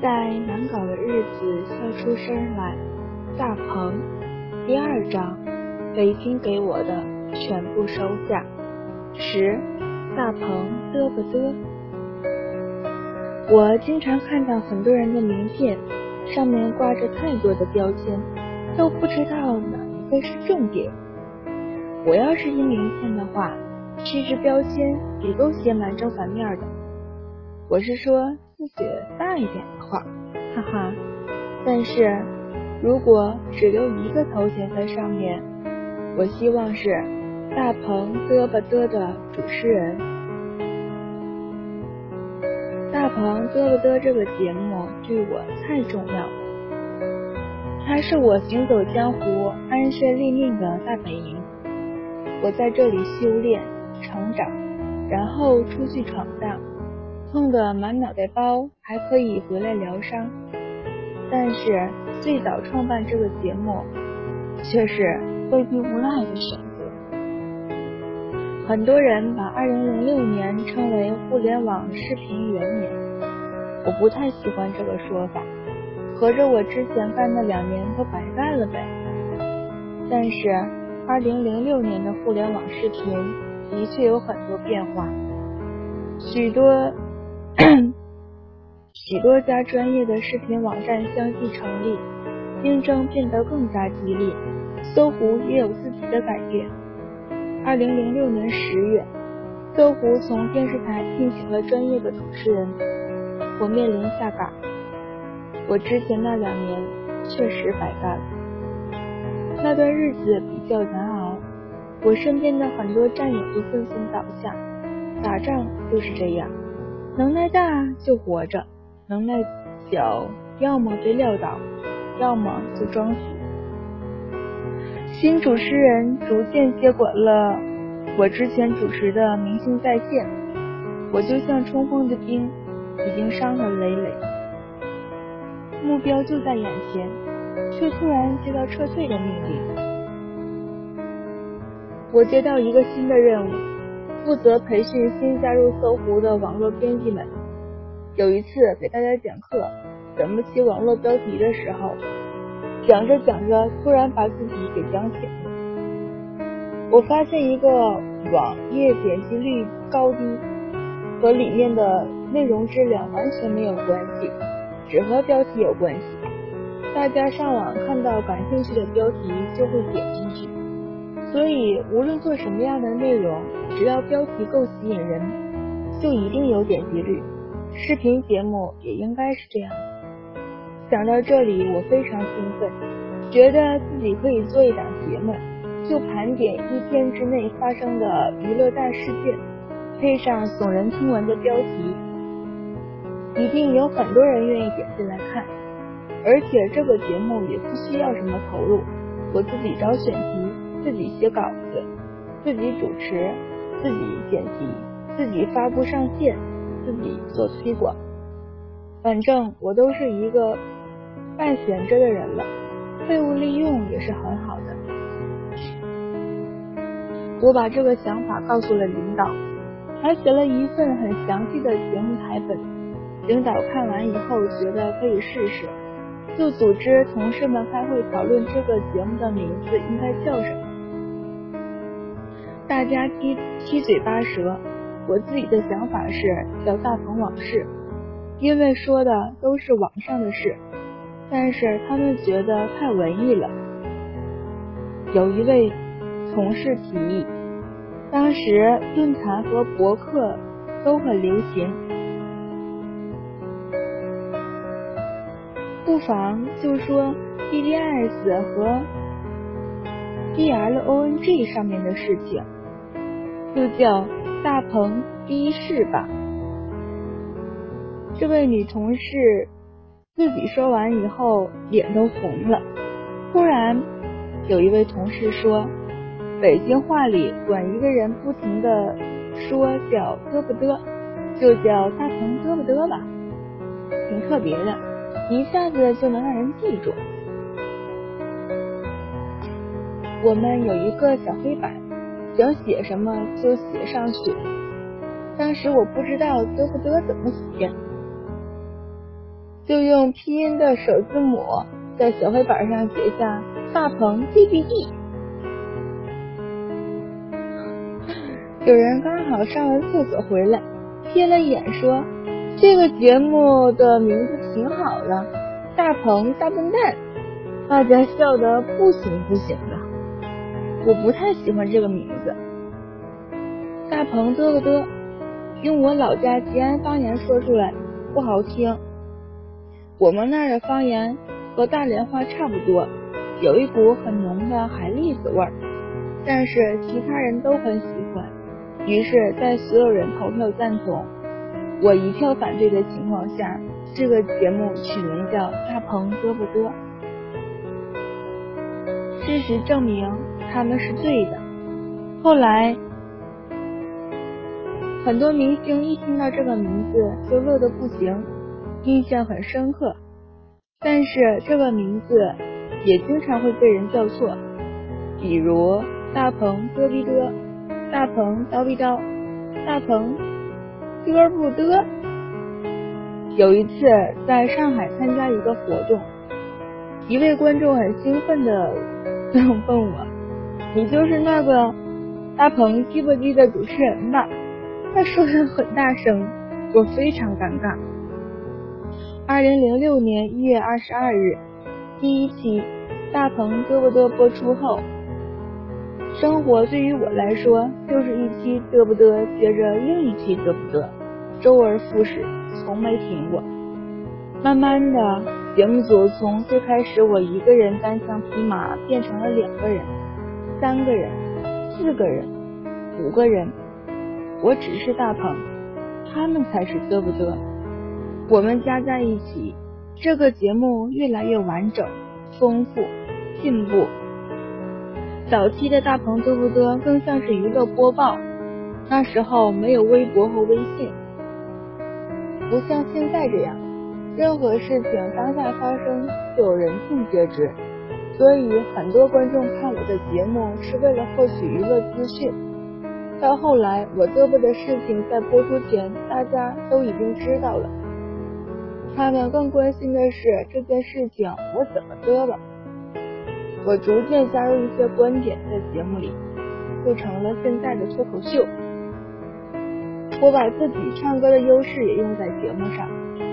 在难搞的日子笑出声来，大鹏，第二章，北京给我的全部收下。十，大鹏嘚不嘚？我经常看到很多人的名片，上面挂着太多的标签，都不知道哪一个是重点。我要是印名片的话，其实标签也够写满正反面的。我是说。字写大一点的话，哈哈。但是如果只留一个头衔在上面，我希望是大鹏嘚吧嘚的主持人。大鹏嘚吧嘚这个节目对我太重要，它是我行走江湖、安身立命的大本营。我在这里修炼、成长，然后出去闯荡。弄得满脑袋包，还可以回来疗伤。但是最早创办这个节目，却是被逼无奈的选择。很多人把二零零六年称为互联网视频元年，我不太喜欢这个说法，合着我之前干的两年都白干了呗。但是二零零六年的互联网视频的确有很多变化，许多。许多家专业的视频网站相继成立，竞争变得更加激烈。搜狐也有自己的改变。二零零六年十月，搜狐从电视台聘请了专业的主持人，我面临下岗。我之前那两年确实白干了。那段日子比较难熬，我身边的很多战友都纷纷倒下。打仗就是这样。能耐大就活着，能耐小要么被撂倒，要么就装死。新主持人逐渐接管了我之前主持的《明星在线》，我就像冲锋的兵，已经伤痕累累，目标就在眼前，却突然接到撤退的命令。我接到一个新的任务。负责培训新加入搜狐的网络编辑们。有一次给大家讲课，怎么起网络标题的时候，讲着讲着，突然把自己给讲醒了。我发现一个网页点击率高低和里面的内容质量完全没有关系，只和标题有关系。大家上网看到感兴趣的标题就会点进去。所以，无论做什么样的内容，只要标题够吸引人，就一定有点击率。视频节目也应该是这样。想到这里，我非常兴奋，觉得自己可以做一档节目，就盘点一天之内发生的娱乐大事件，配上耸人听闻的标题，一定有很多人愿意点进来看。而且这个节目也不需要什么投入，我自己找选题。自己写稿子，自己主持，自己剪辑，自己发布上线，自己做推广。反正我都是一个半闲着的人了，废物利用也是很好的。我把这个想法告诉了领导，还写了一份很详细的节目台本。领导看完以后觉得可以试试，就组织同事们开会讨论这个节目的名字应该叫什么。大家七七嘴八舌，我自己的想法是叫《大鹏往事》，因为说的都是网上的事，但是他们觉得太文艺了。有一位同事提议，当时论坛和博客都很流行，不妨就说 BDS 和 DLONG 上面的事情。就叫大鹏的士吧。这位女同事自己说完以后，脸都红了。突然，有一位同事说：“北京话里管一个人不停的说叫嘚不嘚，就叫大鹏嘚不嘚吧，挺特别的，一下子就能让人记住。”我们有一个小黑板。想写什么就写上去。当时我不知道嘚不嘚怎么写，就用拼音的首字母在小黑板上写下“大鹏 D B D”。有人刚好上完厕所回来，瞥了眼说：“这个节目的名字挺好的，大鹏大笨蛋。”大家笑得不行不行的。我不太喜欢这个名字，大鹏嘚不嘚，用我老家吉安方言说出来不好听。我们那儿的方言和大连话差不多，有一股很浓的海蛎子味儿，但是其他人都很喜欢。于是，在所有人投票赞同，我一票反对的情况下，这个节目取名叫《大鹏嘚不嘚》。事实证明。他们是对的。后来，很多明星一听到这个名字就乐得不行，印象很深刻。但是这个名字也经常会被人叫错，比如大鹏嘚逼嘚、大鹏叨逼叨、大鹏嘚不嘚。有一次在上海参加一个活动，一位观众很兴奋的 问我。你就是那个大鹏叽不叽的主持人吧？他说的很大声，我非常尴尬。二零零六年一月二十二日，第一期大鹏嘚不嘚播出后，生活对于我来说就是一期嘚不嘚接着另一期嘚不嘚，周而复始，从没停过。慢慢的，节目组从最开始我一个人单枪匹马变成了两个人。三个人，四个人，五个人，我只是大鹏，他们才是嘚不嘚。我们加在一起，这个节目越来越完整、丰富、进步。早期的大鹏嘚不嘚更像是娱乐播报，那时候没有微博和微信，不像现在这样，任何事情当下发生就有人尽皆知。所以很多观众看我的节目是为了获取娱乐资讯。到后来，我嘚啵的事情在播出前大家都已经知道了，他们更关心的是这件事情我怎么嘚了。我逐渐加入一些观点在节目里，就成了现在的脱口秀。我把自己唱歌的优势也用在节目上，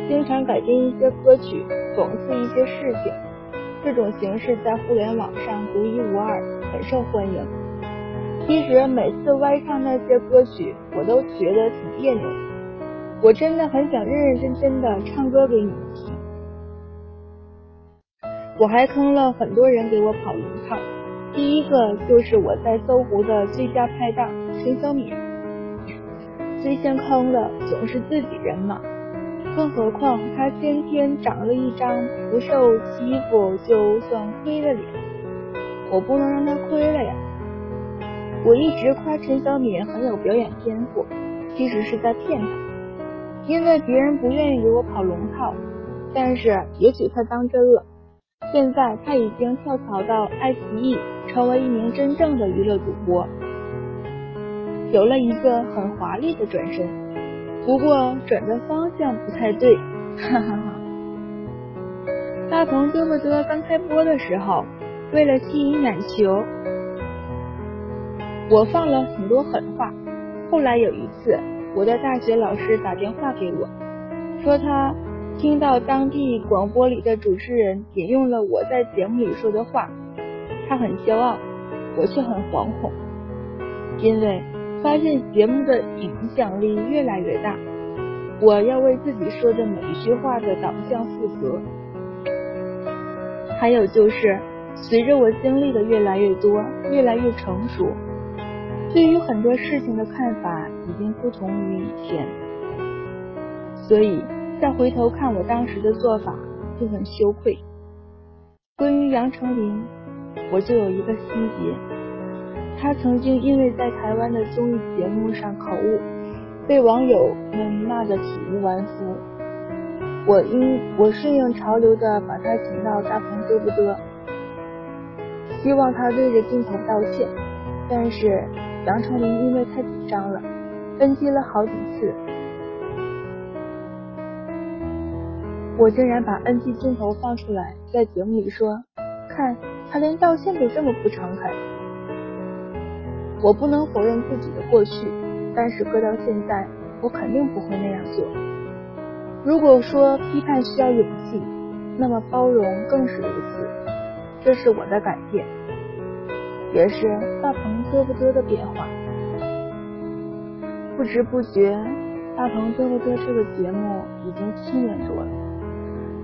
经常改编一些歌曲，讽刺一些事情。这种形式在互联网上独一无二，很受欢迎。其实每次歪唱那些歌曲，我都觉得挺别扭。我真的很想认认真真的唱歌给你们听。我还坑了很多人给我跑龙套，第一个就是我在搜狐的最佳拍档陈小敏。最先坑的总是自己人嘛。更何况他先天长了一张不受欺负就算亏的脸，我不能让他亏了呀！我一直夸陈小敏很有表演天赋，其实是在骗他，因为别人不愿意给我跑龙套。但是也许他当真了，现在他已经跳槽到爱奇艺，成为一名真正的娱乐主播，有了一个很华丽的转身。不过转的方向不太对，哈哈哈。大鹏嘚不嘚刚开播的时候，为了吸引眼球，我放了很多狠话。后来有一次，我的大学老师打电话给我，说他听到当地广播里的主持人引用了我在节目里说的话，他很骄傲，我却很惶恐，因为。发现节目的影响力越来越大，我要为自己说的每一句话的导向负责。还有就是，随着我经历的越来越多，越来越成熟，对于很多事情的看法已经不同于以前，所以再回头看我当时的做法就很羞愧。关于杨丞琳，我就有一个心结。他曾经因为在台湾的综艺节目上口误，被网友们骂得体无完肤。我应我顺应潮流的把他请到大鹏嘚不嘚，希望他对着镜头道歉。但是杨丞琳因为太紧张了，NG 了好几次。我竟然把 NG 镜头放出来，在节目里说，看他连道歉都这么不诚恳。我不能否认自己的过去，但是搁到现在，我肯定不会那样做。如果说批判需要勇气，那么包容更是如此。这是我的改变，也是大鹏嘚不嘚的变化。不知不觉，大鹏嘚不嘚这个节目已经七年多了，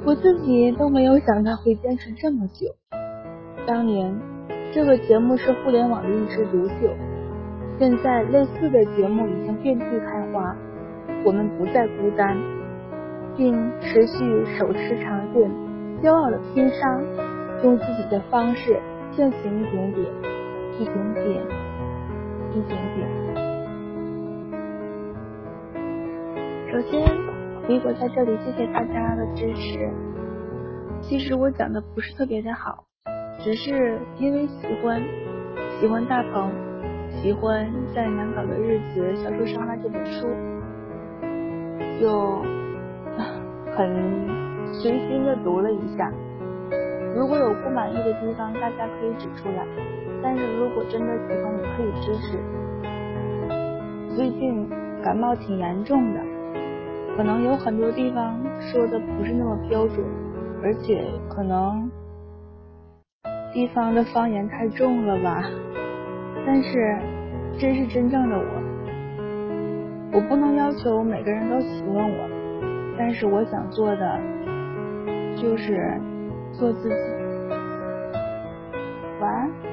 我自己都没有想到会坚持这么久。当年这个节目是互联网的一枝独秀，现在类似的节目已经遍地开花，我们不再孤单。并持续手持长剑，骄傲的拼杀，用自己的方式进行一点点，一点点，一点点。首先，米果在这里谢谢大家的支持。其实我讲的不是特别的好，只是因为喜欢，喜欢大鹏，喜欢在难搞的日子销售伤害这本书，就。很随心的读了一下，如果有不满意的地方，大家可以指出来。但是如果真的喜欢，也可以支持。最近感冒挺严重的，可能有很多地方说的不是那么标准，而且可能地方的方言太重了吧。但是这是真正的我，我不能要求每个人都喜欢我。但是我想做的就是做自己。晚安。